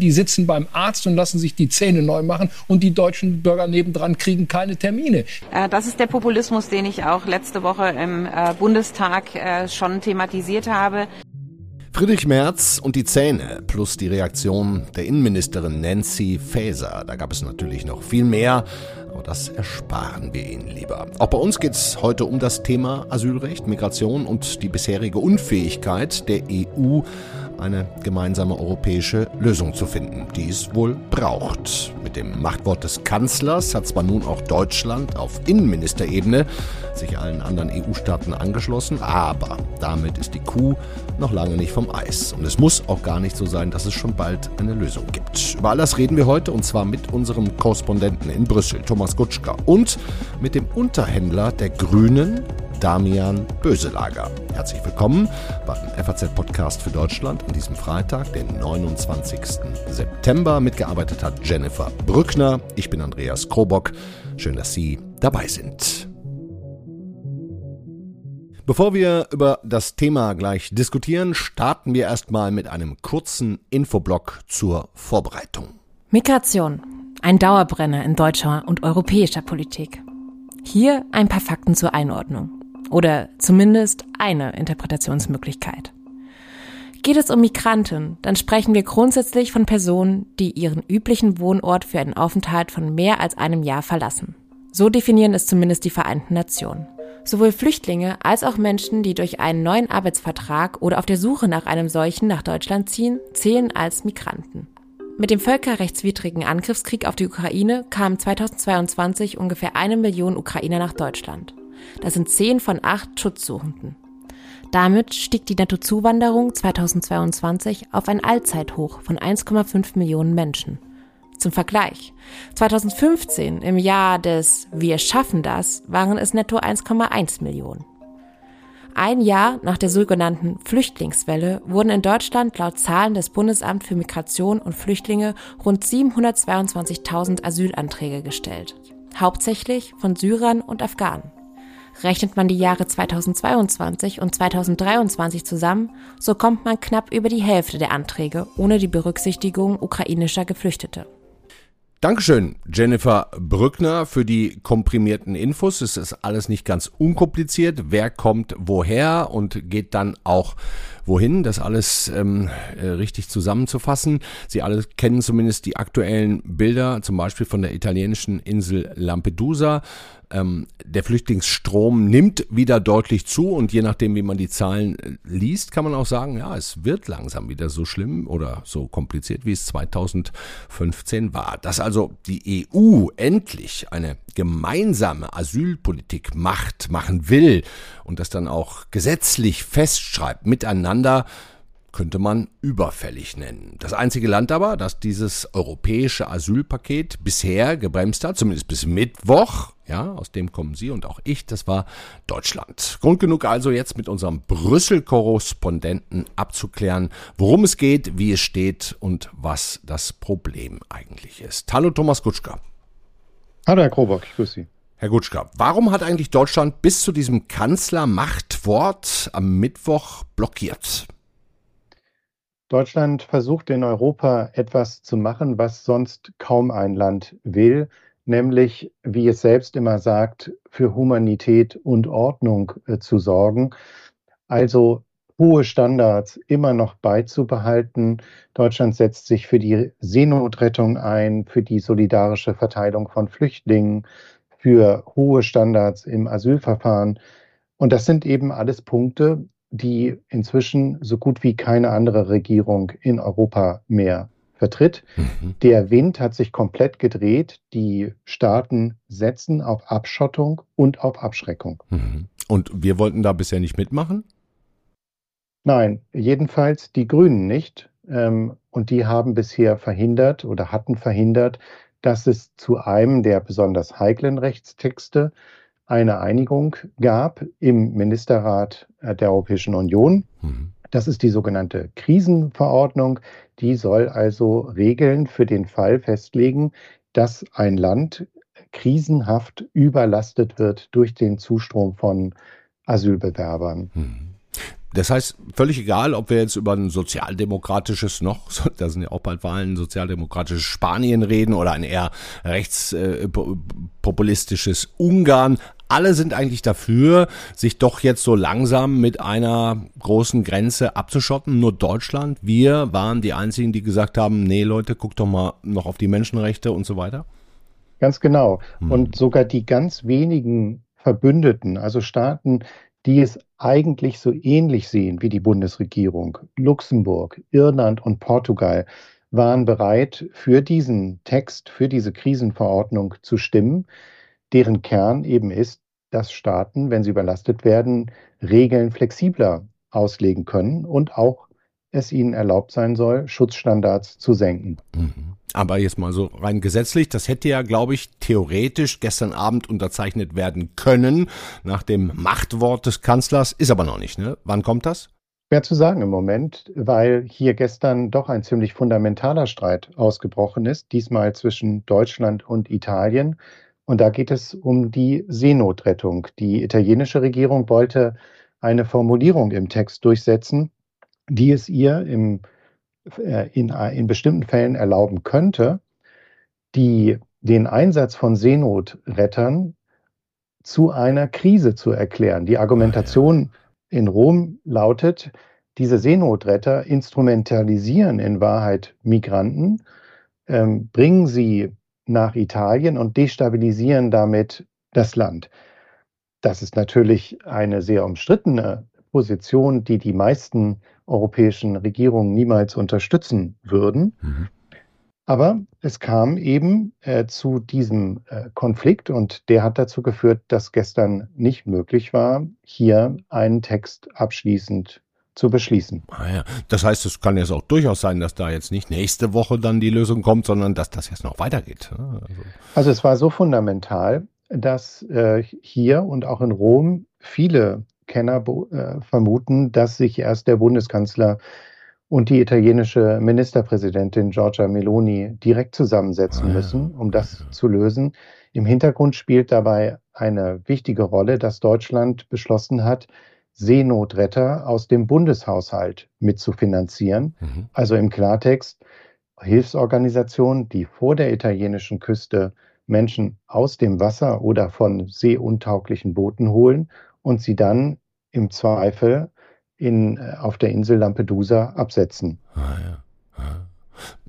Die sitzen beim Arzt und lassen sich die Zähne neu machen und die deutschen Bürger nebendran kriegen keine Termine. Äh, das ist der Populismus, den ich auch letzte Woche im äh, Bundestag äh, schon thematisiert habe. Friedrich Merz und die Zähne plus die Reaktion der Innenministerin Nancy Faeser. Da gab es natürlich noch viel mehr, aber das ersparen wir Ihnen lieber. Auch bei uns geht es heute um das Thema Asylrecht, Migration und die bisherige Unfähigkeit der EU, eine gemeinsame europäische Lösung zu finden, die es wohl braucht. Mit dem Machtwort des Kanzlers hat zwar nun auch Deutschland auf Innenministerebene sich allen anderen EU-Staaten angeschlossen, aber damit ist die Kuh noch lange nicht vom Eis. Und es muss auch gar nicht so sein, dass es schon bald eine Lösung gibt. Über all das reden wir heute und zwar mit unserem Korrespondenten in Brüssel, Thomas Gutschka, und mit dem Unterhändler der Grünen, Damian Böselager. Herzlich willkommen beim FAZ-Podcast für Deutschland an diesem Freitag, den 29. September. Mitgearbeitet hat Jennifer Brückner. Ich bin Andreas Krobock. Schön, dass Sie dabei sind. Bevor wir über das Thema gleich diskutieren, starten wir erstmal mit einem kurzen Infoblock zur Vorbereitung. Migration. Ein Dauerbrenner in deutscher und europäischer Politik. Hier ein paar Fakten zur Einordnung. Oder zumindest eine Interpretationsmöglichkeit. Geht es um Migranten, dann sprechen wir grundsätzlich von Personen, die ihren üblichen Wohnort für einen Aufenthalt von mehr als einem Jahr verlassen. So definieren es zumindest die Vereinten Nationen. Sowohl Flüchtlinge als auch Menschen, die durch einen neuen Arbeitsvertrag oder auf der Suche nach einem solchen nach Deutschland ziehen, zählen als Migranten. Mit dem völkerrechtswidrigen Angriffskrieg auf die Ukraine kamen 2022 ungefähr eine Million Ukrainer nach Deutschland. Das sind zehn von acht Schutzsuchenden. Damit stieg die Nettozuwanderung 2022 auf ein Allzeithoch von 1,5 Millionen Menschen. Zum Vergleich. 2015, im Jahr des Wir schaffen das, waren es netto 1,1 Millionen. Ein Jahr nach der sogenannten Flüchtlingswelle wurden in Deutschland laut Zahlen des Bundesamt für Migration und Flüchtlinge rund 722.000 Asylanträge gestellt. Hauptsächlich von Syrern und Afghanen. Rechnet man die Jahre 2022 und 2023 zusammen, so kommt man knapp über die Hälfte der Anträge ohne die Berücksichtigung ukrainischer Geflüchtete. Dankeschön, Jennifer Brückner, für die komprimierten Infos. Es ist alles nicht ganz unkompliziert. Wer kommt woher und geht dann auch wohin, das alles ähm, äh, richtig zusammenzufassen. Sie alle kennen zumindest die aktuellen Bilder, zum Beispiel von der italienischen Insel Lampedusa. Ähm, der Flüchtlingsstrom nimmt wieder deutlich zu und je nachdem, wie man die Zahlen äh, liest, kann man auch sagen, ja, es wird langsam wieder so schlimm oder so kompliziert, wie es 2015 war. Dass also die EU endlich eine gemeinsame Asylpolitik macht, machen will und das dann auch gesetzlich festschreibt miteinander, könnte man überfällig nennen. Das einzige Land aber, das dieses europäische Asylpaket bisher gebremst hat, zumindest bis Mittwoch, ja, aus dem kommen Sie und auch ich, das war Deutschland. Grund genug also jetzt mit unserem Brüssel-Korrespondenten abzuklären, worum es geht, wie es steht und was das Problem eigentlich ist. Hallo Thomas Kutschka. Hallo Herr Krobock, ich grüße Sie. Herr Gutschka, warum hat eigentlich Deutschland bis zu diesem Kanzlermachtwort am Mittwoch blockiert? Deutschland versucht in Europa etwas zu machen, was sonst kaum ein Land will, nämlich, wie es selbst immer sagt, für Humanität und Ordnung äh, zu sorgen. Also hohe Standards immer noch beizubehalten. Deutschland setzt sich für die Seenotrettung ein, für die solidarische Verteilung von Flüchtlingen, für hohe Standards im Asylverfahren. Und das sind eben alles Punkte, die inzwischen so gut wie keine andere Regierung in Europa mehr vertritt. Mhm. Der Wind hat sich komplett gedreht. Die Staaten setzen auf Abschottung und auf Abschreckung. Mhm. Und wir wollten da bisher nicht mitmachen? Nein, jedenfalls die Grünen nicht. Ähm, und die haben bisher verhindert oder hatten verhindert, dass es zu einem der besonders heiklen Rechtstexte eine Einigung gab im Ministerrat der Europäischen Union. Mhm. Das ist die sogenannte Krisenverordnung. Die soll also Regeln für den Fall festlegen, dass ein Land krisenhaft überlastet wird durch den Zustrom von Asylbewerbern. Mhm. Das heißt, völlig egal, ob wir jetzt über ein sozialdemokratisches noch, da sind ja auch bald Wahlen, sozialdemokratisches Spanien reden oder ein eher rechtspopulistisches Ungarn. Alle sind eigentlich dafür, sich doch jetzt so langsam mit einer großen Grenze abzuschotten. Nur Deutschland, wir waren die Einzigen, die gesagt haben, nee Leute, guckt doch mal noch auf die Menschenrechte und so weiter. Ganz genau. Hm. Und sogar die ganz wenigen Verbündeten, also Staaten, die es eigentlich so ähnlich sehen wie die Bundesregierung, Luxemburg, Irland und Portugal, waren bereit, für diesen Text, für diese Krisenverordnung zu stimmen, deren Kern eben ist, dass Staaten, wenn sie überlastet werden, Regeln flexibler auslegen können und auch es ihnen erlaubt sein soll, Schutzstandards zu senken. Mhm. Aber jetzt mal so rein gesetzlich, das hätte ja, glaube ich, theoretisch gestern Abend unterzeichnet werden können, nach dem Machtwort des Kanzlers, ist aber noch nicht, ne? Wann kommt das? Schwer zu sagen im Moment, weil hier gestern doch ein ziemlich fundamentaler Streit ausgebrochen ist, diesmal zwischen Deutschland und Italien. Und da geht es um die Seenotrettung. Die italienische Regierung wollte eine Formulierung im Text durchsetzen, die es ihr im äh, in, äh, in bestimmten Fällen erlauben könnte, die, den Einsatz von Seenotrettern zu einer Krise zu erklären. Die Argumentation in Rom lautet, diese Seenotretter instrumentalisieren in Wahrheit Migranten, ähm, bringen sie nach Italien und destabilisieren damit das Land. Das ist natürlich eine sehr umstrittene Position, die die meisten europäischen Regierungen niemals unterstützen würden. Mhm. Aber es kam eben äh, zu diesem äh, Konflikt und der hat dazu geführt, dass gestern nicht möglich war, hier einen Text abschließend zu beschließen. Ah ja. Das heißt, es kann jetzt auch durchaus sein, dass da jetzt nicht nächste Woche dann die Lösung kommt, sondern dass das jetzt noch weitergeht. Also, also es war so fundamental, dass äh, hier und auch in Rom viele Kenner äh, vermuten, dass sich erst der Bundeskanzler und die italienische Ministerpräsidentin Giorgia Meloni direkt zusammensetzen ah, müssen, um das zu lösen. Im Hintergrund spielt dabei eine wichtige Rolle, dass Deutschland beschlossen hat, Seenotretter aus dem Bundeshaushalt mitzufinanzieren. Mhm. Also im Klartext Hilfsorganisationen, die vor der italienischen Küste Menschen aus dem Wasser oder von seeuntauglichen Booten holen und sie dann im Zweifel in, äh, auf der Insel Lampedusa absetzen. Ah, ja.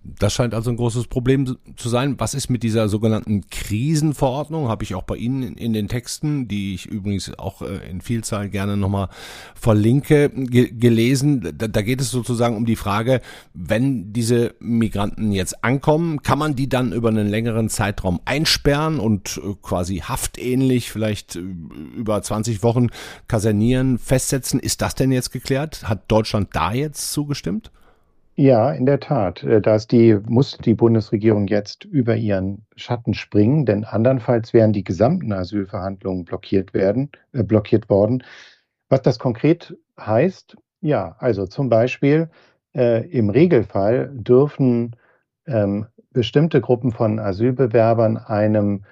Das scheint also ein großes Problem zu sein. Was ist mit dieser sogenannten Krisenverordnung? Habe ich auch bei Ihnen in den Texten, die ich übrigens auch äh, in Vielzahl gerne nochmal verlinke, gelesen. Da geht es sozusagen um die Frage, wenn diese Migranten jetzt ankommen, kann man die dann über einen längeren Zeitraum einsperren und äh, quasi haftähnlich vielleicht äh, über 20 Wochen kasernieren, festsetzen? Ist das denn jetzt geklärt? Hat Deutschland da jetzt zugestimmt? Ja, in der Tat. Äh, da ist die, muss die Bundesregierung jetzt über ihren Schatten springen, denn andernfalls wären die gesamten Asylverhandlungen blockiert werden, äh, blockiert worden. Was das konkret heißt, ja, also zum Beispiel äh, im Regelfall dürfen ähm, bestimmte Gruppen von Asylbewerbern einem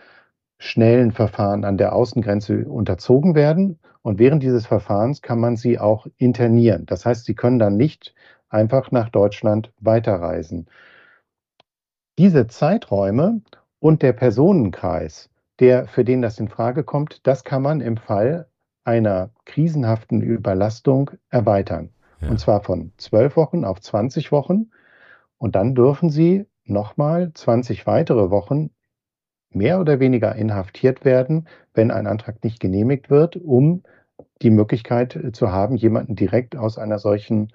schnellen Verfahren an der Außengrenze unterzogen werden. Und während dieses Verfahrens kann man sie auch internieren. Das heißt, sie können dann nicht einfach nach Deutschland weiterreisen. Diese Zeiträume und der Personenkreis, der, für den das in Frage kommt, das kann man im Fall einer krisenhaften Überlastung erweitern. Ja. Und zwar von zwölf Wochen auf 20 Wochen. Und dann dürfen Sie nochmal 20 weitere Wochen mehr oder weniger inhaftiert werden, wenn ein Antrag nicht genehmigt wird, um die Möglichkeit zu haben, jemanden direkt aus einer solchen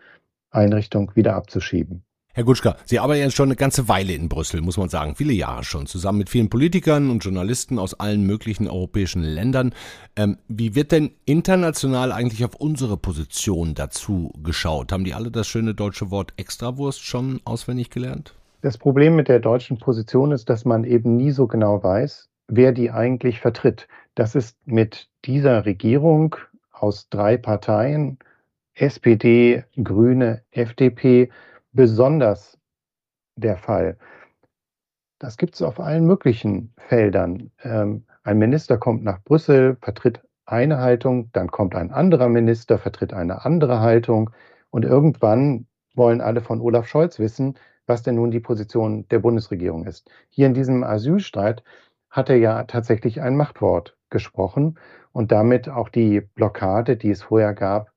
Einrichtung wieder abzuschieben. Herr Gutschka, Sie arbeiten jetzt schon eine ganze Weile in Brüssel, muss man sagen, viele Jahre schon, zusammen mit vielen Politikern und Journalisten aus allen möglichen europäischen Ländern. Ähm, wie wird denn international eigentlich auf unsere Position dazu geschaut? Haben die alle das schöne deutsche Wort Extrawurst schon auswendig gelernt? Das Problem mit der deutschen Position ist, dass man eben nie so genau weiß, wer die eigentlich vertritt. Das ist mit dieser Regierung aus drei Parteien SPD, Grüne, FDP besonders der Fall. Das gibt es auf allen möglichen Feldern. Ähm, ein Minister kommt nach Brüssel, vertritt eine Haltung, dann kommt ein anderer Minister, vertritt eine andere Haltung und irgendwann wollen alle von Olaf Scholz wissen, was denn nun die Position der Bundesregierung ist. Hier in diesem Asylstreit hat er ja tatsächlich ein Machtwort gesprochen und damit auch die Blockade, die es vorher gab,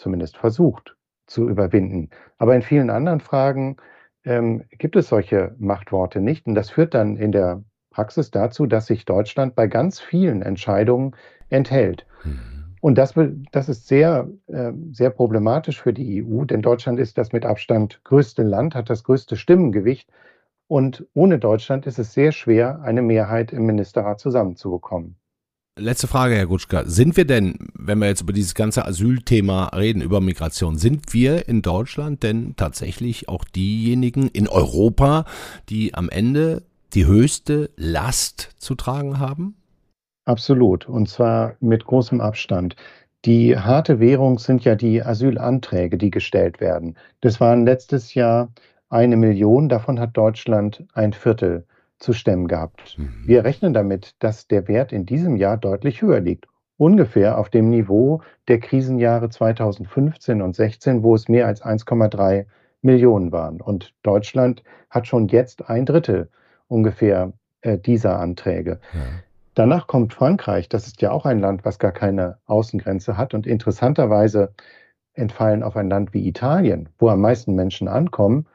zumindest versucht zu überwinden. Aber in vielen anderen Fragen ähm, gibt es solche Machtworte nicht. Und das führt dann in der Praxis dazu, dass sich Deutschland bei ganz vielen Entscheidungen enthält. Mhm. Und das, das ist sehr, äh, sehr problematisch für die EU, denn Deutschland ist das mit Abstand größte Land, hat das größte Stimmengewicht. Und ohne Deutschland ist es sehr schwer, eine Mehrheit im Ministerrat zusammenzubekommen. Letzte Frage, Herr Gutschka. Sind wir denn, wenn wir jetzt über dieses ganze Asylthema reden, über Migration, sind wir in Deutschland denn tatsächlich auch diejenigen in Europa, die am Ende die höchste Last zu tragen haben? Absolut, und zwar mit großem Abstand. Die harte Währung sind ja die Asylanträge, die gestellt werden. Das waren letztes Jahr eine Million, davon hat Deutschland ein Viertel zu stemmen gehabt. Mhm. Wir rechnen damit, dass der Wert in diesem Jahr deutlich höher liegt. Ungefähr auf dem Niveau der Krisenjahre 2015 und 16, wo es mehr als 1,3 Millionen waren. Und Deutschland hat schon jetzt ein Drittel ungefähr äh, dieser Anträge. Ja. Danach kommt Frankreich. Das ist ja auch ein Land, was gar keine Außengrenze hat. Und interessanterweise entfallen auf ein Land wie Italien, wo am meisten Menschen ankommen,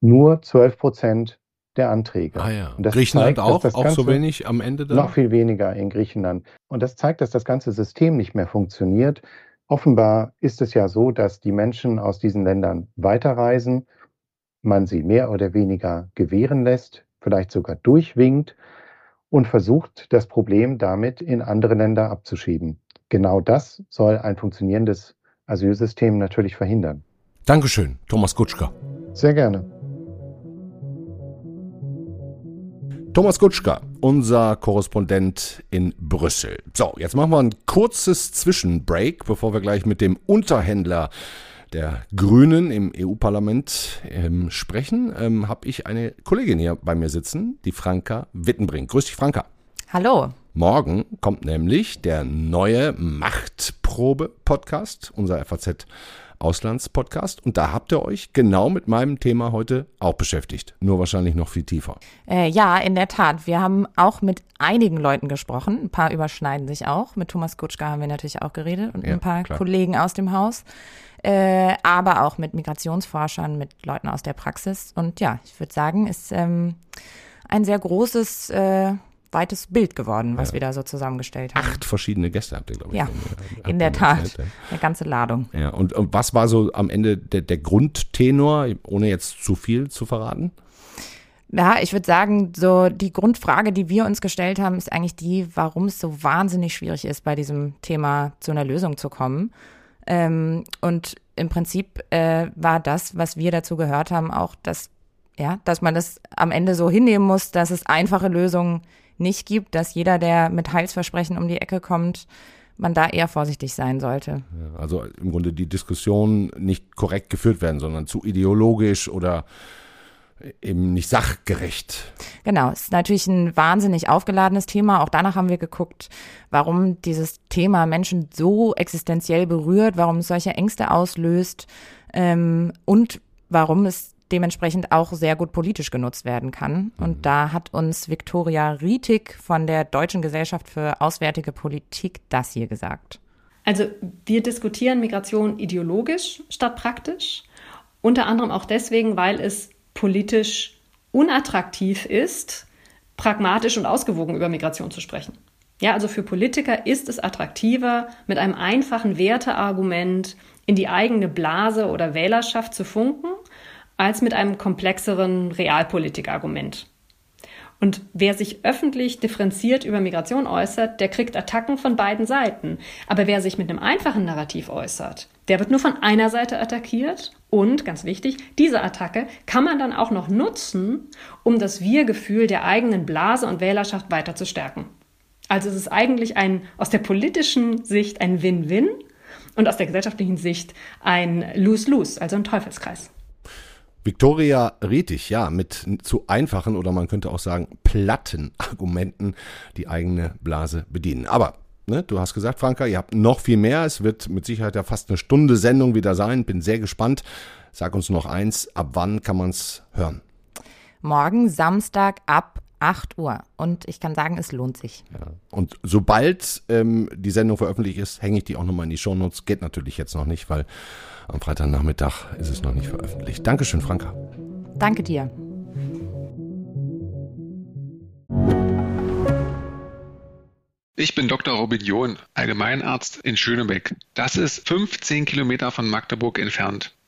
nur 12 Prozent der Anträge. Ah ja. Griechenland zeigt, auch, auch so wenig am Ende dann? Noch viel weniger in Griechenland. Und das zeigt, dass das ganze System nicht mehr funktioniert. Offenbar ist es ja so, dass die Menschen aus diesen Ländern weiterreisen, man sie mehr oder weniger gewähren lässt, vielleicht sogar durchwinkt und versucht, das Problem damit in andere Länder abzuschieben. Genau das soll ein funktionierendes Asylsystem natürlich verhindern. Dankeschön, Thomas Kutschka. Sehr gerne. Thomas Kutschka, unser Korrespondent in Brüssel. So, jetzt machen wir ein kurzes Zwischenbreak, bevor wir gleich mit dem Unterhändler der Grünen im EU-Parlament ähm, sprechen, ähm, habe ich eine Kollegin hier bei mir sitzen, die Franka Wittenbrink. Grüß dich, Franka. Hallo. Morgen kommt nämlich der neue Machtprobe-Podcast, unser FAZ Auslandspodcast. Und da habt ihr euch genau mit meinem Thema heute auch beschäftigt. Nur wahrscheinlich noch viel tiefer. Äh, ja, in der Tat. Wir haben auch mit einigen Leuten gesprochen. Ein paar überschneiden sich auch. Mit Thomas Kutschka haben wir natürlich auch geredet und ja, ein paar klar. Kollegen aus dem Haus. Äh, aber auch mit Migrationsforschern, mit Leuten aus der Praxis. Und ja, ich würde sagen, ist ähm, ein sehr großes äh, weites Bild geworden, was ja. wir da so zusammengestellt haben. Acht verschiedene Gäste habt ihr, glaube ich. Ja, in der Tat. Eine ganze Ladung. Ja, und, und, was war so am Ende der, der Grundtenor, ohne jetzt zu viel zu verraten? Ja, ich würde sagen, so die Grundfrage, die wir uns gestellt haben, ist eigentlich die, warum es so wahnsinnig schwierig ist, bei diesem Thema zu einer Lösung zu kommen. Ähm, und im Prinzip äh, war das, was wir dazu gehört haben, auch, dass ja, dass man das am Ende so hinnehmen muss, dass es einfache Lösungen nicht gibt, dass jeder, der mit Heilsversprechen um die Ecke kommt, man da eher vorsichtig sein sollte. also im Grunde die Diskussion nicht korrekt geführt werden, sondern zu ideologisch oder eben nicht sachgerecht. Genau, es ist natürlich ein wahnsinnig aufgeladenes Thema. Auch danach haben wir geguckt, warum dieses Thema Menschen so existenziell berührt, warum es solche Ängste auslöst ähm, und warum es dementsprechend auch sehr gut politisch genutzt werden kann. Und mhm. da hat uns Viktoria Rietig von der Deutschen Gesellschaft für Auswärtige Politik das hier gesagt. Also wir diskutieren Migration ideologisch statt praktisch. Unter anderem auch deswegen, weil es politisch unattraktiv ist, pragmatisch und ausgewogen über Migration zu sprechen. Ja, also für Politiker ist es attraktiver, mit einem einfachen Werteargument in die eigene Blase oder Wählerschaft zu funken als mit einem komplexeren Realpolitikargument. Und wer sich öffentlich differenziert über Migration äußert, der kriegt Attacken von beiden Seiten. Aber wer sich mit einem einfachen Narrativ äußert, der wird nur von einer Seite attackiert. Und, ganz wichtig, diese Attacke kann man dann auch noch nutzen, um das Wir-Gefühl der eigenen Blase und Wählerschaft weiter zu stärken. Also es ist eigentlich ein, aus der politischen Sicht ein Win-Win und aus der gesellschaftlichen Sicht ein Lose-Lose, also ein Teufelskreis. Victoria Retich, ja, mit zu einfachen oder man könnte auch sagen platten Argumenten die eigene Blase bedienen. Aber Ne, du hast gesagt, Franka, ihr habt noch viel mehr. Es wird mit Sicherheit ja fast eine Stunde Sendung wieder sein. Bin sehr gespannt. Sag uns noch eins, ab wann kann man es hören? Morgen Samstag ab 8 Uhr. Und ich kann sagen, es lohnt sich. Ja. Und sobald ähm, die Sendung veröffentlicht ist, hänge ich die auch nochmal in die Shownotes. Geht natürlich jetzt noch nicht, weil am Freitagnachmittag ist es noch nicht veröffentlicht. Dankeschön, Franka. Danke dir. Ich bin Dr. Robin John, Allgemeinarzt in Schönebeck. Das ist 15 Kilometer von Magdeburg entfernt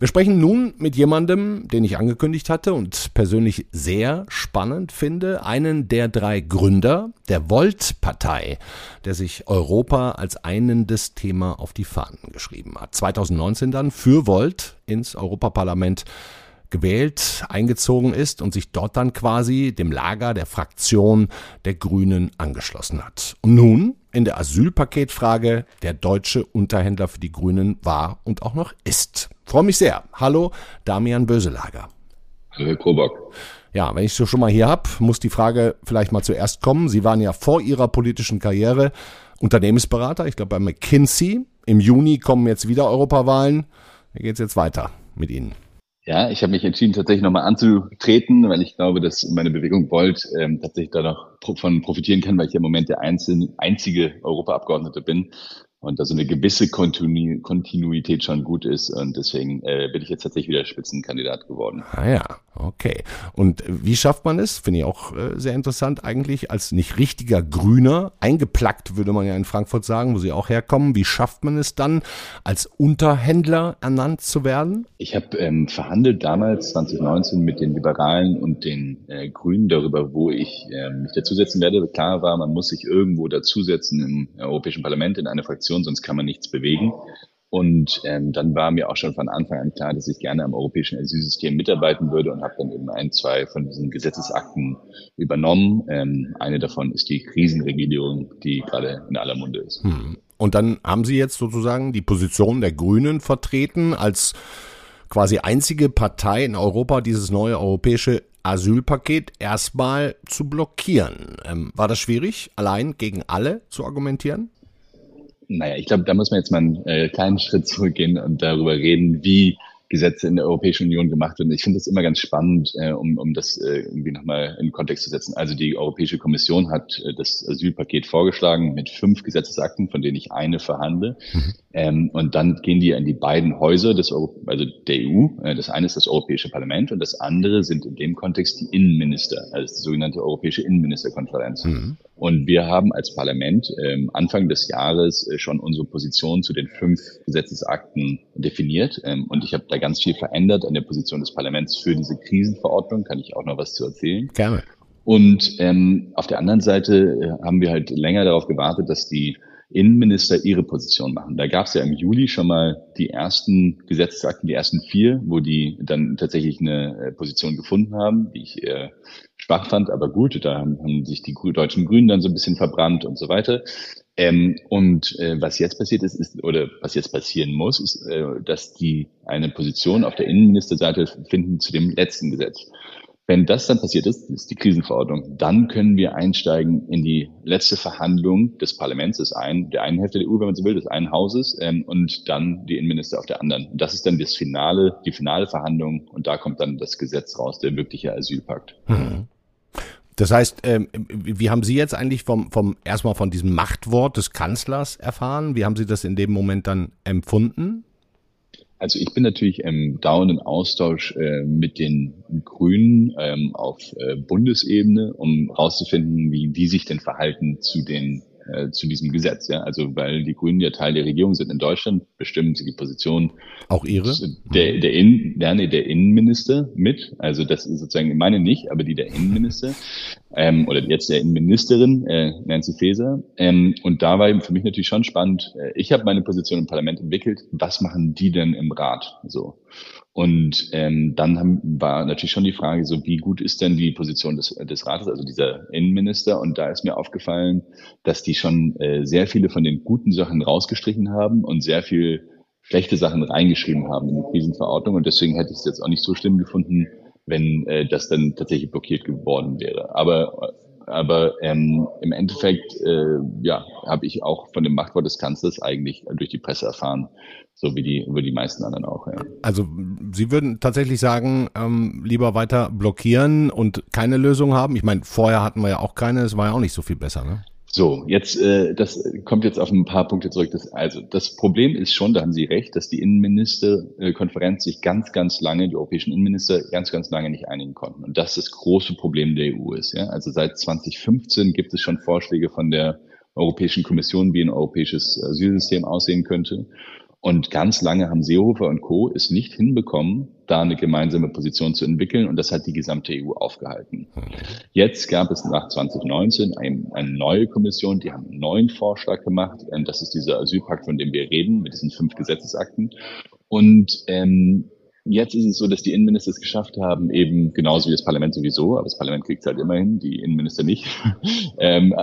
Wir sprechen nun mit jemandem, den ich angekündigt hatte und persönlich sehr spannend finde, einen der drei Gründer der Volt-Partei, der sich Europa als einendes Thema auf die Fahnen geschrieben hat. 2019 dann für Volt ins Europaparlament gewählt, eingezogen ist und sich dort dann quasi dem Lager der Fraktion der Grünen angeschlossen hat. Und nun in der Asylpaketfrage der deutsche Unterhändler für die Grünen war und auch noch ist. Freue mich sehr. Hallo, Damian Böselager. Hallo, Herr Krobock. Ja, wenn ich so schon mal hier hab, muss die Frage vielleicht mal zuerst kommen. Sie waren ja vor Ihrer politischen Karriere Unternehmensberater, ich glaube bei McKinsey. Im Juni kommen jetzt wieder Europawahlen. Wie geht's jetzt weiter mit Ihnen? Ja, ich habe mich entschieden, tatsächlich nochmal anzutreten, weil ich glaube, dass meine Bewegung Volt ähm, tatsächlich da noch von profitieren kann, weil ich ja im Moment der einzelne, einzige Europaabgeordnete bin und da so eine gewisse Kontinu Kontinuität schon gut ist und deswegen äh, bin ich jetzt tatsächlich wieder Spitzenkandidat geworden. Ah ja, okay. Und wie schafft man es? Finde ich auch äh, sehr interessant eigentlich als nicht richtiger Grüner, eingeplackt würde man ja in Frankfurt sagen, wo Sie auch herkommen. Wie schafft man es dann, als Unterhändler ernannt zu werden? Ich habe ähm, verhandelt damals 2019 mit den Liberalen und den äh, Grünen darüber, wo ich äh, mich dazusetzen werde. Klar war, man muss sich irgendwo dazusetzen im Europäischen Parlament in eine Fraktion sonst kann man nichts bewegen. Und ähm, dann war mir auch schon von Anfang an klar, dass ich gerne am europäischen Asylsystem mitarbeiten würde und habe dann eben ein, zwei von diesen Gesetzesakten übernommen. Ähm, eine davon ist die Krisenregulierung, die gerade in aller Munde ist. Hm. Und dann haben Sie jetzt sozusagen die Position der Grünen vertreten als quasi einzige Partei in Europa dieses neue europäische Asylpaket erstmal zu blockieren. Ähm, war das schwierig, allein gegen alle zu argumentieren? Naja, ich glaube, da muss man jetzt mal einen äh, kleinen Schritt zurückgehen und darüber reden, wie Gesetze in der Europäischen Union gemacht werden. Ich finde das immer ganz spannend, äh, um, um das äh, irgendwie nochmal in Kontext zu setzen. Also die Europäische Kommission hat äh, das Asylpaket vorgeschlagen mit fünf Gesetzesakten, von denen ich eine verhandle. Ähm, und dann gehen die in die beiden Häuser des Euro also der EU. Äh, das eine ist das Europäische Parlament und das andere sind in dem Kontext die Innenminister, also die sogenannte Europäische Innenministerkonferenz. Mhm. Und wir haben als Parlament ähm, Anfang des Jahres äh, schon unsere Position zu den fünf Gesetzesakten definiert. Ähm, und ich habe da ganz viel verändert an der Position des Parlaments für diese Krisenverordnung. Kann ich auch noch was zu erzählen? Gerne. Und ähm, auf der anderen Seite äh, haben wir halt länger darauf gewartet, dass die Innenminister ihre Position machen. Da gab es ja im Juli schon mal die ersten Gesetzesakten, die ersten vier, wo die dann tatsächlich eine äh, Position gefunden haben, die ich äh, schwach fand, aber gut, da haben, haben sich die deutschen Grünen dann so ein bisschen verbrannt und so weiter. Ähm, und äh, was jetzt passiert ist, ist, oder was jetzt passieren muss, ist, äh, dass die eine Position auf der Innenministerseite finden zu dem letzten Gesetz. Wenn das dann passiert ist, ist die Krisenverordnung, dann können wir einsteigen in die letzte Verhandlung des Parlaments, des einen, der einen Hälfte der EU, wenn man so will, des einen Hauses, ähm, und dann die Innenminister auf der anderen. Und das ist dann das finale, die finale Verhandlung, und da kommt dann das Gesetz raus, der wirkliche Asylpakt. Mhm. Das heißt, ähm, wie haben Sie jetzt eigentlich vom, vom erstmal von diesem Machtwort des Kanzlers erfahren? Wie haben Sie das in dem Moment dann empfunden? Also ich bin natürlich im dauernden Austausch äh, mit den Grünen ähm, auf äh, Bundesebene, um herauszufinden, wie die sich denn verhalten zu den äh, zu diesem Gesetz. Ja? Also weil die Grünen ja Teil der Regierung sind in Deutschland, bestimmen sie die Position auch ihre der der, Innen, ja, nee, der Innenminister mit. Also das ist sozusagen meine nicht, aber die der Innenminister ähm, oder jetzt der Innenministerin äh, Nancy Faeser. Ähm, und da war eben für mich natürlich schon spannend. Äh, ich habe meine Position im Parlament entwickelt. Was machen die denn im Rat? So. Und ähm, dann haben, war natürlich schon die Frage, so wie gut ist denn die Position des, des Rates, also dieser Innenminister? Und da ist mir aufgefallen, dass die schon äh, sehr viele von den guten Sachen rausgestrichen haben und sehr viel schlechte Sachen reingeschrieben haben in die Krisenverordnung. Und deswegen hätte ich es jetzt auch nicht so schlimm gefunden, wenn äh, das dann tatsächlich blockiert geworden wäre. Aber aber ähm, im Endeffekt äh, ja, habe ich auch von dem Machtwort des Kanzlers eigentlich durch die Presse erfahren, so wie die über die meisten anderen auch. Ja. Also Sie würden tatsächlich sagen, ähm, lieber weiter blockieren und keine Lösung haben. Ich meine, vorher hatten wir ja auch keine, es war ja auch nicht so viel besser, ne? So, jetzt, äh, das kommt jetzt auf ein paar Punkte zurück. Das, also, das Problem ist schon, da haben Sie recht, dass die Innenministerkonferenz sich ganz, ganz lange, die europäischen Innenminister ganz, ganz lange nicht einigen konnten. Und das das große Problem der EU ist. Ja? Also seit 2015 gibt es schon Vorschläge von der Europäischen Kommission, wie ein europäisches Asylsystem aussehen könnte. Und ganz lange haben Seehofer und Co. es nicht hinbekommen, da eine gemeinsame Position zu entwickeln. Und das hat die gesamte EU aufgehalten. Jetzt gab es nach 2019 ein, eine neue Kommission, die haben einen neuen Vorschlag gemacht. Das ist dieser Asylpakt, von dem wir reden, mit diesen fünf Gesetzesakten. Und ähm, Jetzt ist es so, dass die Innenminister es geschafft haben, eben genauso wie das Parlament sowieso, aber das Parlament kriegt es halt immerhin, die Innenminister nicht, ähm,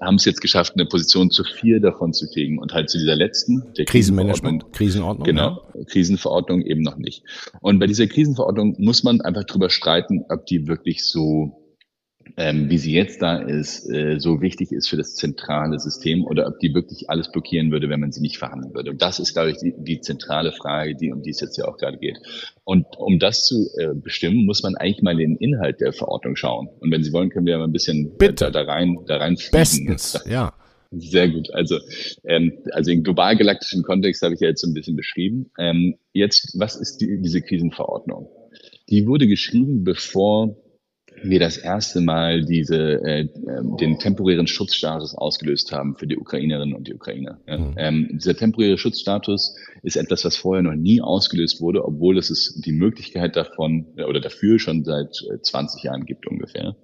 haben es jetzt geschafft, eine Position zu vier davon zu kriegen und halt zu dieser letzten, der Krisenmanagement, Krisenordnung. Genau, ja. Krisenverordnung eben noch nicht. Und bei dieser Krisenverordnung muss man einfach drüber streiten, ob die wirklich so ähm, wie sie jetzt da ist, äh, so wichtig ist für das zentrale System oder ob die wirklich alles blockieren würde, wenn man sie nicht verhandeln würde. Und das ist, glaube ich, die, die zentrale Frage, die um die es jetzt ja auch gerade geht. Und um das zu äh, bestimmen, muss man eigentlich mal den Inhalt der Verordnung schauen. Und wenn Sie wollen, können wir ja mal ein bisschen Bitte. da rein, da rein. Bestens, ja. Sehr gut. Also, ähm, also im global galaktischen Kontext habe ich ja jetzt so ein bisschen beschrieben. Ähm, jetzt, was ist die, diese Krisenverordnung? Die wurde geschrieben, bevor wir das erste Mal diese, äh, ähm, den temporären Schutzstatus ausgelöst haben für die Ukrainerinnen und die Ukrainer. Ja. Mhm. Ähm, dieser temporäre Schutzstatus ist etwas, was vorher noch nie ausgelöst wurde, obwohl es ist die Möglichkeit davon äh, oder dafür schon seit 20 äh, Jahren gibt ungefähr.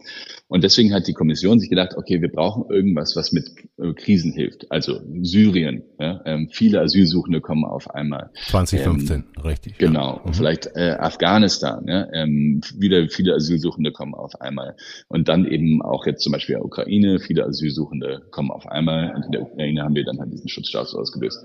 Und deswegen hat die Kommission sich gedacht, okay, wir brauchen irgendwas, was mit äh, Krisen hilft. Also Syrien, ja, ähm, viele Asylsuchende kommen auf einmal. 2015, ähm, richtig. Genau. Ja. Mhm. Vielleicht äh, Afghanistan, ja, ähm, wieder viele Asylsuchende kommen auf einmal. Und dann eben auch jetzt zum Beispiel Ukraine, viele Asylsuchende kommen auf einmal. Und in der Ukraine haben wir dann halt diesen Schutzstatus ausgelöst.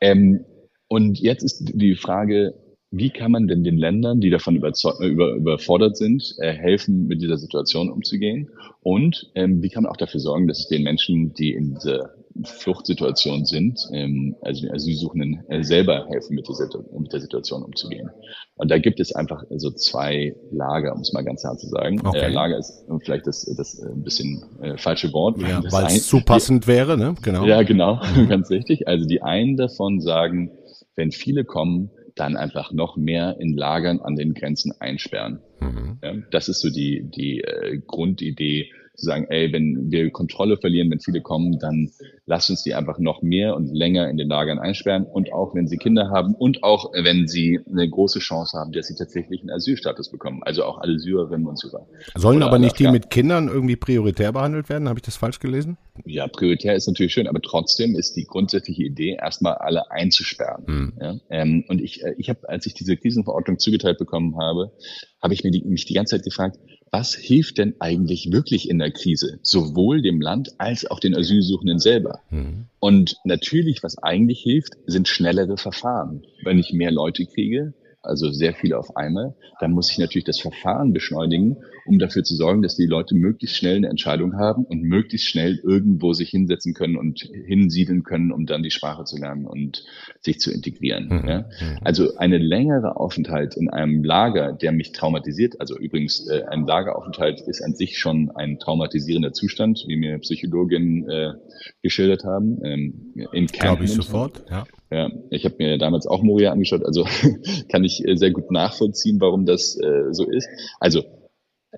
Ähm, und jetzt ist die Frage, wie kann man denn den Ländern, die davon über, überfordert sind, äh, helfen, mit dieser Situation umzugehen? Und ähm, wie kann man auch dafür sorgen, dass es den Menschen, die in dieser Fluchtsituation sind, ähm, also den Asylsuchenden äh, selber helfen, mit der, mit der, Situation umzugehen? Und da gibt es einfach so zwei Lager, um es mal ganz hart zu sagen. Okay. Äh, Lager ist vielleicht das, das äh, ein bisschen äh, falsche Wort. Ja, weil es zu passend die, wäre, ne? Genau. Ja, genau, mhm. ganz richtig. Also die einen davon sagen, wenn viele kommen, dann einfach noch mehr in Lagern an den Grenzen einsperren. Mhm. Ja, das ist so die, die äh, Grundidee zu sagen, ey, wenn wir Kontrolle verlieren, wenn viele kommen, dann lasst uns die einfach noch mehr und länger in den Lagern einsperren. Und auch wenn sie Kinder haben und auch wenn sie eine große Chance haben, dass sie tatsächlich einen Asylstatus bekommen. Also auch alle Syrerinnen und Syrer. Sollen Oder aber nicht die mit Kindern irgendwie prioritär behandelt werden? Habe ich das falsch gelesen? Ja, prioritär ist natürlich schön, aber trotzdem ist die grundsätzliche Idee, erstmal alle einzusperren. Mhm. Ja? Ähm, und ich, äh, ich habe, als ich diese Krisenverordnung zugeteilt bekommen habe, habe ich mir die, mich die ganze Zeit gefragt, was hilft denn eigentlich wirklich in der Krise? Sowohl dem Land als auch den Asylsuchenden selber. Mhm. Und natürlich, was eigentlich hilft, sind schnellere Verfahren. Wenn ich mehr Leute kriege, also sehr viele auf einmal, dann muss ich natürlich das Verfahren beschleunigen, um dafür zu sorgen, dass die Leute möglichst schnell eine Entscheidung haben und möglichst schnell irgendwo sich hinsetzen können und hinsiedeln können, um dann die Sprache zu lernen und sich zu integrieren. Mhm. Ja? Also eine längere Aufenthalt in einem Lager, der mich traumatisiert, also übrigens äh, ein Lageraufenthalt ist an sich schon ein traumatisierender Zustand, wie mir Psychologinnen äh, geschildert haben. Ähm, in Glaube ich sofort, ja. Ja, ich habe mir damals auch Moria angeschaut, also kann ich äh, sehr gut nachvollziehen, warum das äh, so ist. Also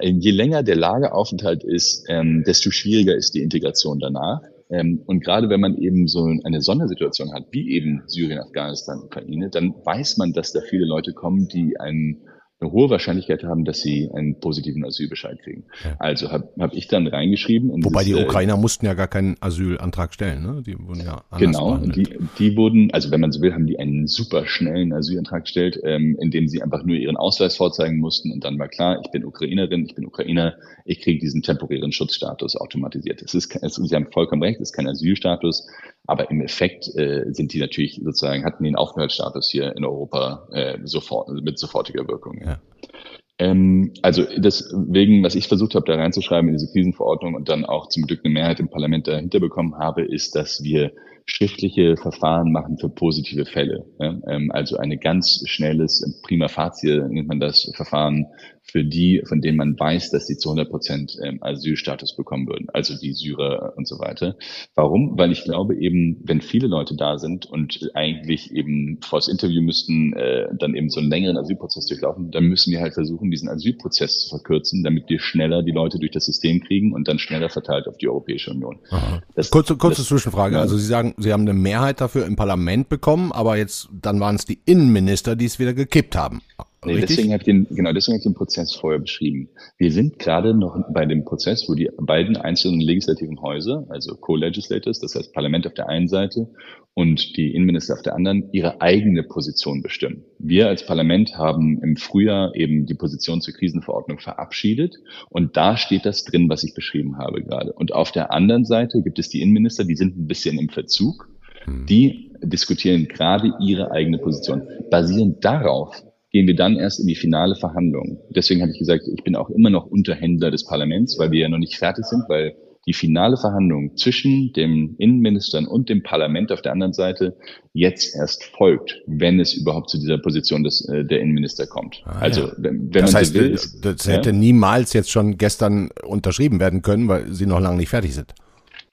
äh, je länger der Lageraufenthalt ist, ähm, desto schwieriger ist die Integration danach. Ähm, und gerade wenn man eben so eine Sondersituation hat, wie eben Syrien, Afghanistan, Ukraine, dann weiß man, dass da viele Leute kommen, die einen eine hohe Wahrscheinlichkeit haben, dass sie einen positiven Asylbescheid kriegen. Ja. Also habe hab ich dann reingeschrieben. Wobei dieses, die äh, Ukrainer äh, mussten ja gar keinen Asylantrag stellen, ne? Die wurden ja Genau, die, die wurden, also wenn man so will, haben die einen super schnellen Asylantrag gestellt, ähm, in dem sie einfach nur ihren Ausweis vorzeigen mussten und dann war klar, ich bin Ukrainerin, ich bin Ukrainer, ich kriege diesen temporären Schutzstatus automatisiert. Es ist, es, Sie haben vollkommen recht, es ist kein Asylstatus, aber im Effekt äh, sind die natürlich sozusagen, hatten den Aufenthaltsstatus hier in Europa äh, sofort, mit sofortiger Wirkung. Ja. Ähm, also deswegen, was ich versucht habe, da reinzuschreiben in diese Krisenverordnung und dann auch zum Glück eine Mehrheit im Parlament dahinter bekommen habe, ist, dass wir schriftliche Verfahren machen für positive Fälle. Ja? Ähm, also eine ganz schnelles Prima facie nennt man das Verfahren für die, von denen man weiß, dass sie zu 100 Prozent ähm, Asylstatus bekommen würden, also die Syrer und so weiter. Warum? Weil ich glaube eben, wenn viele Leute da sind und eigentlich eben vor das Interview müssten, äh, dann eben so einen längeren Asylprozess durchlaufen, dann müssen wir halt versuchen, diesen Asylprozess zu verkürzen, damit wir schneller die Leute durch das System kriegen und dann schneller verteilt auf die Europäische Union. Das, kurze kurze das, Zwischenfrage. Ja. Also Sie sagen, Sie haben eine Mehrheit dafür im Parlament bekommen, aber jetzt dann waren es die Innenminister, die es wieder gekippt haben. Nee, deswegen habe ich den, genau, deswegen habe ich den Prozess vorher beschrieben. Wir sind gerade noch bei dem Prozess, wo die beiden einzelnen legislativen Häuser, also Co-Legislators, das heißt Parlament auf der einen Seite und die Innenminister auf der anderen, ihre eigene Position bestimmen. Wir als Parlament haben im Frühjahr eben die Position zur Krisenverordnung verabschiedet und da steht das drin, was ich beschrieben habe gerade. Und auf der anderen Seite gibt es die Innenminister, die sind ein bisschen im Verzug. Hm. Die diskutieren gerade ihre eigene Position. Basierend darauf gehen wir dann erst in die finale Verhandlung. Deswegen habe ich gesagt, ich bin auch immer noch Unterhändler des Parlaments, weil wir ja noch nicht fertig sind, weil die finale Verhandlung zwischen dem Innenministern und dem Parlament auf der anderen Seite jetzt erst folgt, wenn es überhaupt zu dieser Position des, äh, der Innenminister kommt. Ah, also wenn, wenn das man heißt, so will, das hätte ja? niemals jetzt schon gestern unterschrieben werden können, weil sie noch lange nicht fertig sind.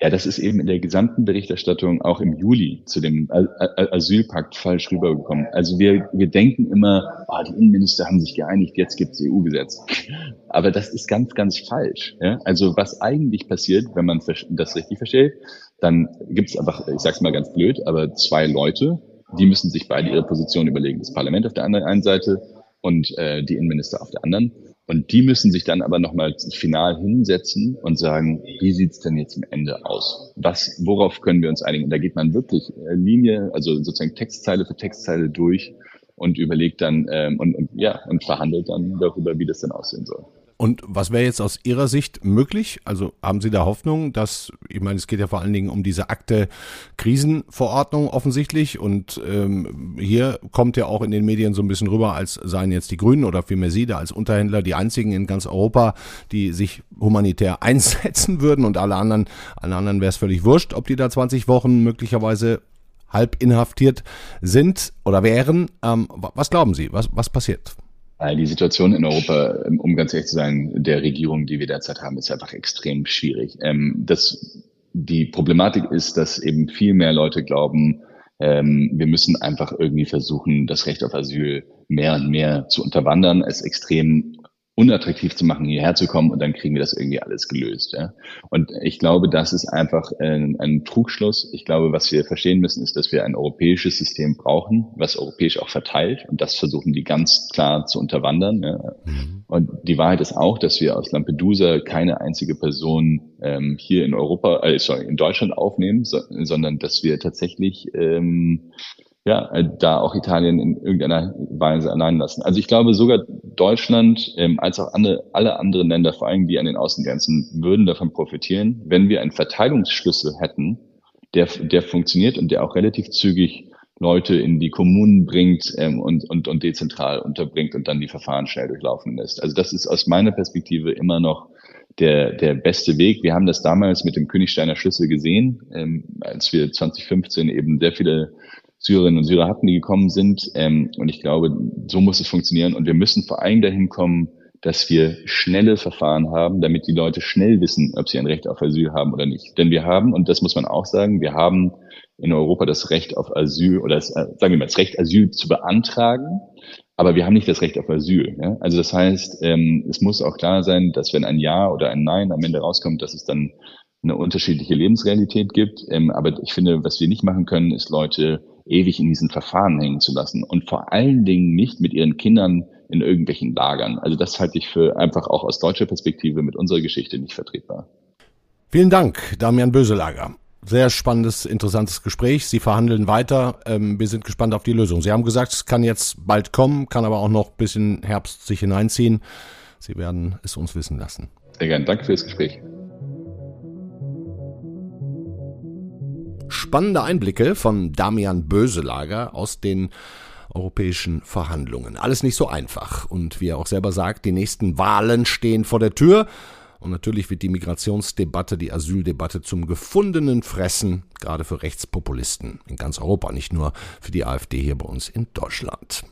Ja, das ist eben in der gesamten Berichterstattung auch im Juli zu dem Asylpakt falsch rübergekommen. Also wir, wir denken immer, oh, die Innenminister haben sich geeinigt, jetzt gibt's EU-Gesetz. Aber das ist ganz, ganz falsch. Ja? Also was eigentlich passiert, wenn man das richtig versteht, dann gibt's einfach, ich sag's mal ganz blöd, aber zwei Leute, die müssen sich beide ihre Position überlegen. Das Parlament auf der einen Seite und äh, die Innenminister auf der anderen. Und die müssen sich dann aber nochmal final hinsetzen und sagen, wie sieht's denn jetzt am Ende aus? Was, worauf können wir uns einigen? Und da geht man wirklich äh, Linie, also sozusagen Textzeile für Textzeile durch und überlegt dann ähm, und, und ja und verhandelt dann darüber, wie das denn aussehen soll. Und was wäre jetzt aus Ihrer Sicht möglich? Also haben Sie da Hoffnung, dass, ich meine, es geht ja vor allen Dingen um diese Akte Krisenverordnung offensichtlich und ähm, hier kommt ja auch in den Medien so ein bisschen rüber, als seien jetzt die Grünen oder vielmehr Sie da als Unterhändler die einzigen in ganz Europa, die sich humanitär einsetzen würden und alle anderen, alle anderen wäre es völlig wurscht, ob die da 20 Wochen möglicherweise halb inhaftiert sind oder wären. Ähm, was glauben Sie? Was, was passiert? Die Situation in Europa, ähm, um ganz ehrlich zu sein, der Regierung, die wir derzeit haben, ist einfach extrem schwierig. Ähm, das, die Problematik ist, dass eben viel mehr Leute glauben, ähm, wir müssen einfach irgendwie versuchen, das Recht auf Asyl mehr und mehr zu unterwandern, es extrem unattraktiv zu machen, hierher zu kommen und dann kriegen wir das irgendwie alles gelöst. Ja? Und ich glaube, das ist einfach ein, ein Trugschluss. Ich glaube, was wir verstehen müssen, ist, dass wir ein europäisches System brauchen, was europäisch auch verteilt. Und das versuchen die ganz klar zu unterwandern. Ja? Mhm. Und die Wahrheit ist auch, dass wir aus Lampedusa keine einzige Person ähm, hier in Europa, äh, sorry, in Deutschland aufnehmen, so, sondern dass wir tatsächlich ähm, ja, äh, da auch Italien in irgendeiner Weise allein lassen. Also ich glaube, sogar Deutschland ähm, als auch andere, alle anderen Länder, vor allem die an den Außengrenzen, würden davon profitieren, wenn wir einen Verteilungsschlüssel hätten, der, der funktioniert und der auch relativ zügig Leute in die Kommunen bringt ähm, und, und, und dezentral unterbringt und dann die Verfahren schnell durchlaufen lässt. Also das ist aus meiner Perspektive immer noch der, der beste Weg. Wir haben das damals mit dem Königsteiner Schlüssel gesehen, ähm, als wir 2015 eben sehr viele Syrerinnen und Syrer hatten, die gekommen sind. Ähm, und ich glaube, so muss es funktionieren. Und wir müssen vor allem dahin kommen, dass wir schnelle Verfahren haben, damit die Leute schnell wissen, ob sie ein Recht auf Asyl haben oder nicht. Denn wir haben, und das muss man auch sagen, wir haben in Europa das Recht auf Asyl oder das, äh, sagen wir mal, das Recht Asyl zu beantragen, aber wir haben nicht das Recht auf Asyl. Ja? Also das heißt, ähm, es muss auch klar sein, dass wenn ein Ja oder ein Nein am Ende rauskommt, dass es dann eine unterschiedliche Lebensrealität gibt. Ähm, aber ich finde, was wir nicht machen können, ist Leute ewig in diesen Verfahren hängen zu lassen und vor allen Dingen nicht mit ihren Kindern in irgendwelchen Lagern. Also das halte ich für einfach auch aus deutscher Perspektive mit unserer Geschichte nicht vertretbar. Vielen Dank, Damian Böselager. Sehr spannendes, interessantes Gespräch. Sie verhandeln weiter. Ähm, wir sind gespannt auf die Lösung. Sie haben gesagt, es kann jetzt bald kommen, kann aber auch noch bis in Herbst sich hineinziehen. Sie werden es uns wissen lassen. Sehr gerne. Danke fürs Gespräch. Spannende Einblicke von Damian Böselager aus den europäischen Verhandlungen. Alles nicht so einfach. Und wie er auch selber sagt, die nächsten Wahlen stehen vor der Tür. Und natürlich wird die Migrationsdebatte, die Asyldebatte zum gefundenen Fressen, gerade für Rechtspopulisten in ganz Europa, nicht nur für die AfD hier bei uns in Deutschland.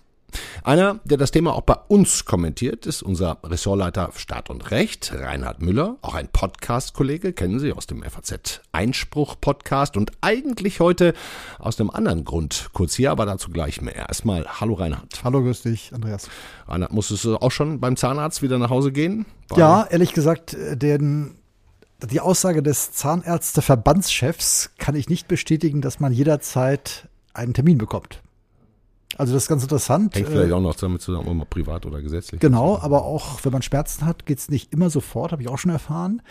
Einer, der das Thema auch bei uns kommentiert, ist unser Ressortleiter Staat und Recht, Reinhard Müller, auch ein Podcast-Kollege, kennen Sie aus dem FAZ Einspruch-Podcast und eigentlich heute aus einem anderen Grund kurz hier, aber dazu gleich mehr. Erstmal, hallo Reinhard. Hallo, grüß dich, Andreas. Reinhard, musstest du auch schon beim Zahnarzt wieder nach Hause gehen? War ja, ehrlich gesagt, den die Aussage des Zahnärzteverbandschefs kann ich nicht bestätigen, dass man jederzeit einen Termin bekommt. Also das ist ganz interessant. Hängt vielleicht äh, auch noch damit zusammen, ob man privat oder gesetzlich. Genau, aber auch wenn man Schmerzen hat, geht es nicht immer sofort, habe ich auch schon erfahren.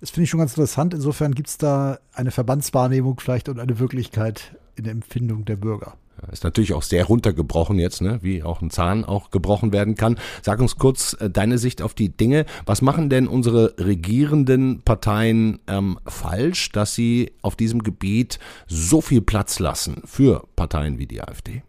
Das finde ich schon ganz interessant. Insofern gibt es da eine Verbandswahrnehmung vielleicht und eine Wirklichkeit in der Empfindung der Bürger. Ist natürlich auch sehr runtergebrochen jetzt, ne? wie auch ein Zahn auch gebrochen werden kann. Sag uns kurz äh, deine Sicht auf die Dinge. Was machen denn unsere regierenden Parteien ähm, falsch, dass sie auf diesem Gebiet so viel Platz lassen für Parteien wie die AfD?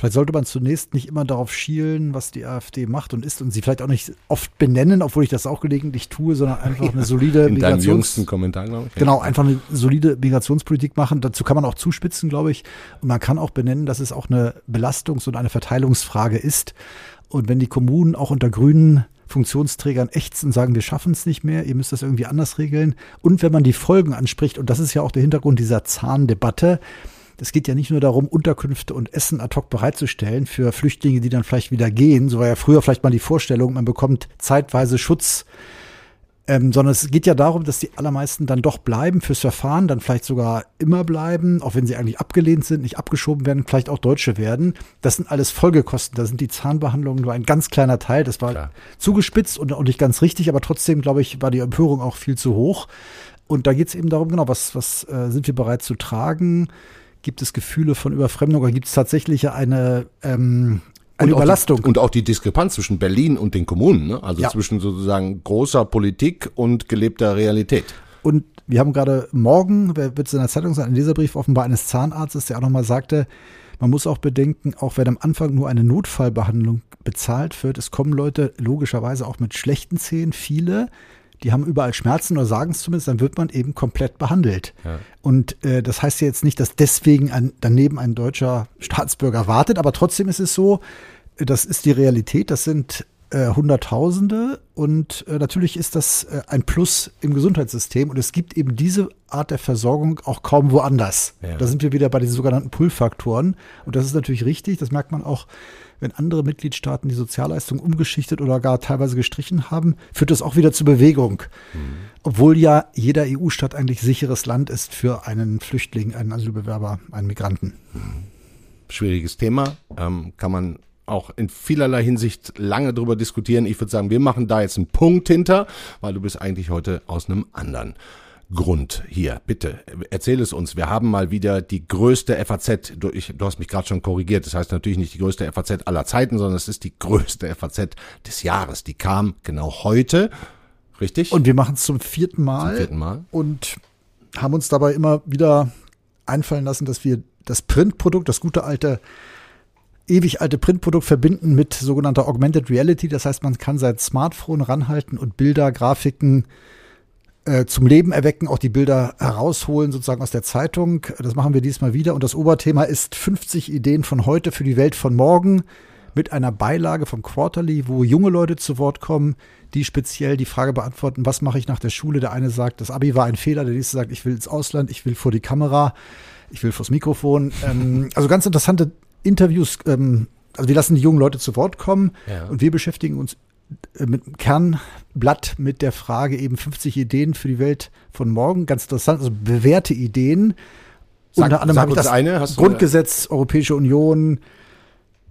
Vielleicht sollte man zunächst nicht immer darauf schielen, was die AfD macht und ist und sie vielleicht auch nicht oft benennen, obwohl ich das auch gelegentlich tue, sondern einfach eine solide In Migrations jüngsten Kommentar, glaube ich. Genau, einfach eine solide Migrationspolitik machen. Dazu kann man auch zuspitzen, glaube ich. Und man kann auch benennen, dass es auch eine Belastungs- und eine Verteilungsfrage ist. Und wenn die Kommunen auch unter grünen Funktionsträgern ächzen und sagen, wir schaffen es nicht mehr, ihr müsst das irgendwie anders regeln. Und wenn man die Folgen anspricht, und das ist ja auch der Hintergrund dieser Zahndebatte, es geht ja nicht nur darum, Unterkünfte und Essen ad hoc bereitzustellen für Flüchtlinge, die dann vielleicht wieder gehen. So war ja früher vielleicht mal die Vorstellung, man bekommt zeitweise Schutz. Ähm, sondern es geht ja darum, dass die allermeisten dann doch bleiben fürs Verfahren, dann vielleicht sogar immer bleiben, auch wenn sie eigentlich abgelehnt sind, nicht abgeschoben werden, vielleicht auch Deutsche werden. Das sind alles Folgekosten. Da sind die Zahnbehandlungen nur ein ganz kleiner Teil. Das war Klar. zugespitzt und, und nicht ganz richtig, aber trotzdem, glaube ich, war die Empörung auch viel zu hoch. Und da geht es eben darum, genau, was, was äh, sind wir bereit zu tragen? Gibt es Gefühle von Überfremdung oder gibt es tatsächlich eine, ähm, eine und Überlastung? Auch die, und auch die Diskrepanz zwischen Berlin und den Kommunen, ne? also ja. zwischen sozusagen großer Politik und gelebter Realität. Und wir haben gerade morgen, wird es in der Zeitung sein, ein Leserbrief offenbar eines Zahnarztes, der auch nochmal sagte, man muss auch bedenken, auch wenn am Anfang nur eine Notfallbehandlung bezahlt wird, es kommen Leute logischerweise auch mit schlechten Zähnen, viele, die haben überall Schmerzen oder sagen es zumindest, dann wird man eben komplett behandelt. Ja. Und äh, das heißt ja jetzt nicht, dass deswegen ein, daneben ein deutscher Staatsbürger wartet, aber trotzdem ist es so, das ist die Realität, das sind äh, Hunderttausende und äh, natürlich ist das äh, ein Plus im Gesundheitssystem und es gibt eben diese Art der Versorgung auch kaum woanders. Ja. Da sind wir wieder bei den sogenannten Pull-Faktoren und das ist natürlich richtig, das merkt man auch wenn andere Mitgliedstaaten die Sozialleistungen umgeschichtet oder gar teilweise gestrichen haben, führt das auch wieder zu Bewegung. Mhm. Obwohl ja jeder EU-Staat eigentlich sicheres Land ist für einen Flüchtling, einen Asylbewerber, einen Migranten. Mhm. Schwieriges Thema, ähm, kann man auch in vielerlei Hinsicht lange drüber diskutieren. Ich würde sagen, wir machen da jetzt einen Punkt hinter, weil du bist eigentlich heute aus einem anderen Grund hier. Bitte, erzähl es uns. Wir haben mal wieder die größte FAZ, du, ich, du hast mich gerade schon korrigiert, das heißt natürlich nicht die größte FAZ aller Zeiten, sondern es ist die größte FAZ des Jahres. Die kam genau heute, richtig? Und wir machen es zum vierten Mal. Zum vierten Mal. Und haben uns dabei immer wieder einfallen lassen, dass wir das Printprodukt, das gute alte ewig alte Printprodukt verbinden mit sogenannter Augmented Reality. Das heißt, man kann sein Smartphone ranhalten und Bilder, Grafiken, äh, zum Leben erwecken, auch die Bilder herausholen, sozusagen aus der Zeitung. Das machen wir diesmal wieder. Und das Oberthema ist 50 Ideen von heute für die Welt von morgen mit einer Beilage vom Quarterly, wo junge Leute zu Wort kommen, die speziell die Frage beantworten, was mache ich nach der Schule? Der eine sagt, das Abi war ein Fehler, der nächste sagt, ich will ins Ausland, ich will vor die Kamera, ich will vors Mikrofon. Ähm, also ganz interessante Interviews. Ähm, also wir lassen die jungen Leute zu Wort kommen ja. und wir beschäftigen uns äh, mit Kernblatt mit der Frage eben 50 Ideen für die Welt von morgen. Ganz interessant, also bewährte Ideen. Sag, Unter anderem habe ich das eine, Grundgesetz, Europäische Union,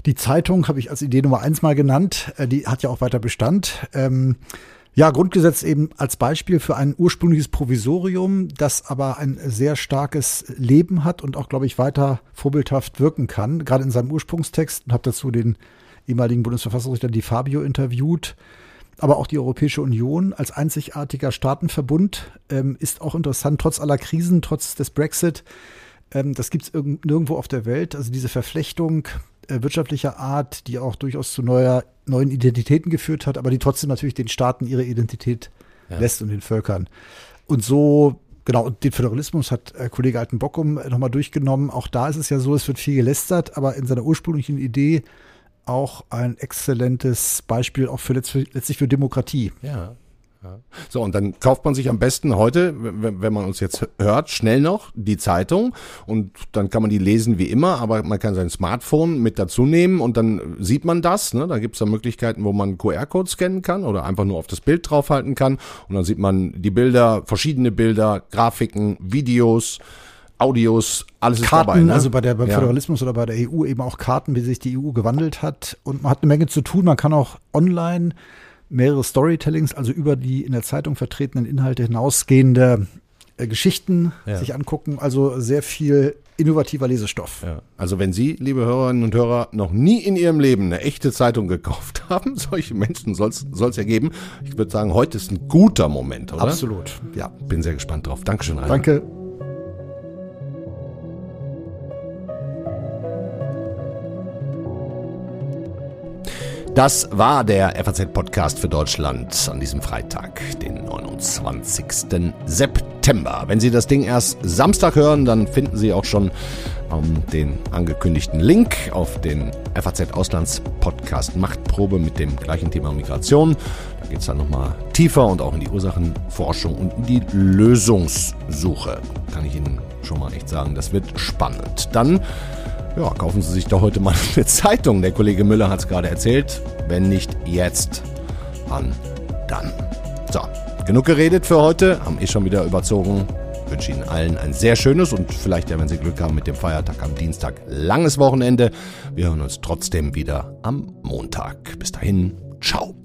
die Zeitung habe ich als Idee Nummer eins mal genannt. Äh, Die hat ja auch weiter Bestand. Ähm, ja, Grundgesetz eben als Beispiel für ein ursprüngliches Provisorium, das aber ein sehr starkes Leben hat und auch, glaube ich, weiter vorbildhaft wirken kann. Gerade in seinem Ursprungstext habe dazu den ehemaligen Bundesverfassungsrichter Di Fabio interviewt. Aber auch die Europäische Union als einzigartiger Staatenverbund ähm, ist auch interessant, trotz aller Krisen, trotz des Brexit. Ähm, das gibt es nirgendwo auf der Welt. Also diese Verflechtung äh, wirtschaftlicher Art, die auch durchaus zu neuer, neuen Identitäten geführt hat, aber die trotzdem natürlich den Staaten ihre Identität Ja. lässt und den Völkern. Und so, genau, und den Föderalismus hat äh, Kollege Altenbockum nochmal durchgenommen. Auch da ist es ja so, es wird viel gelästert, aber in seiner ursprünglichen Idee auch ein exzellentes Beispiel auch für letztlich, letztlich für Demokratie. Ja. Ja. So, und dann kauft man sich am besten heute, wenn, man uns jetzt hört, schnell noch die Zeitung und dann kann man die lesen wie immer, aber man kann sein Smartphone mit dazu nehmen und dann sieht man das. Ne? Da gibt es dann Möglichkeiten, wo man QR-Code scannen kann oder einfach nur auf das Bild draufhalten kann und dann sieht man die Bilder, verschiedene Bilder, Grafiken, Videos, Audios, alles ist Karten, dabei. Ne? also bei der, beim Ja. Föderalismus oder bei der EU eben auch Karten, wie sich die EU gewandelt hat. Und man hat eine Menge zu tun. Man kann auch online mehrere Storytellings, also über die in der Zeitung vertretenen Inhalte hinausgehende äh, Geschichten Ja. sich angucken. Also sehr viel innovativer Lesestoff. Ja. Also wenn Sie, liebe Hörerinnen und Hörer, noch nie in Ihrem Leben eine echte Zeitung gekauft haben, solche Menschen soll es ja geben. Ich würde sagen, heute ist ein guter Moment, oder? Absolut, ja. Bin sehr gespannt drauf. Dankeschön, Rainer. Danke. Das war der FAZ-Podcast für Deutschland an diesem Freitag, den 29. September. Wenn Sie das Ding erst Samstag hören, dann finden Sie auch schon ähm, den angekündigten Link auf den FAZ-Auslands-Podcast Machtprobe mit dem gleichen Thema Migration. Da geht es dann nochmal tiefer und auch in die Ursachenforschung und in die Lösungssuche. Kann ich Ihnen schon mal echt sagen, das wird spannend. Dann ja, kaufen Sie sich doch heute mal eine Zeitung. Der Kollege Müller hat es gerade erzählt. Wenn nicht jetzt, wann dann? So, genug geredet für heute. Haben eh schon wieder überzogen. Wünsche Ihnen allen ein sehr schönes und vielleicht, ja, wenn Sie Glück haben mit dem Feiertag am Dienstag, langes Wochenende. Wir hören uns trotzdem wieder am Montag. Bis dahin, ciao.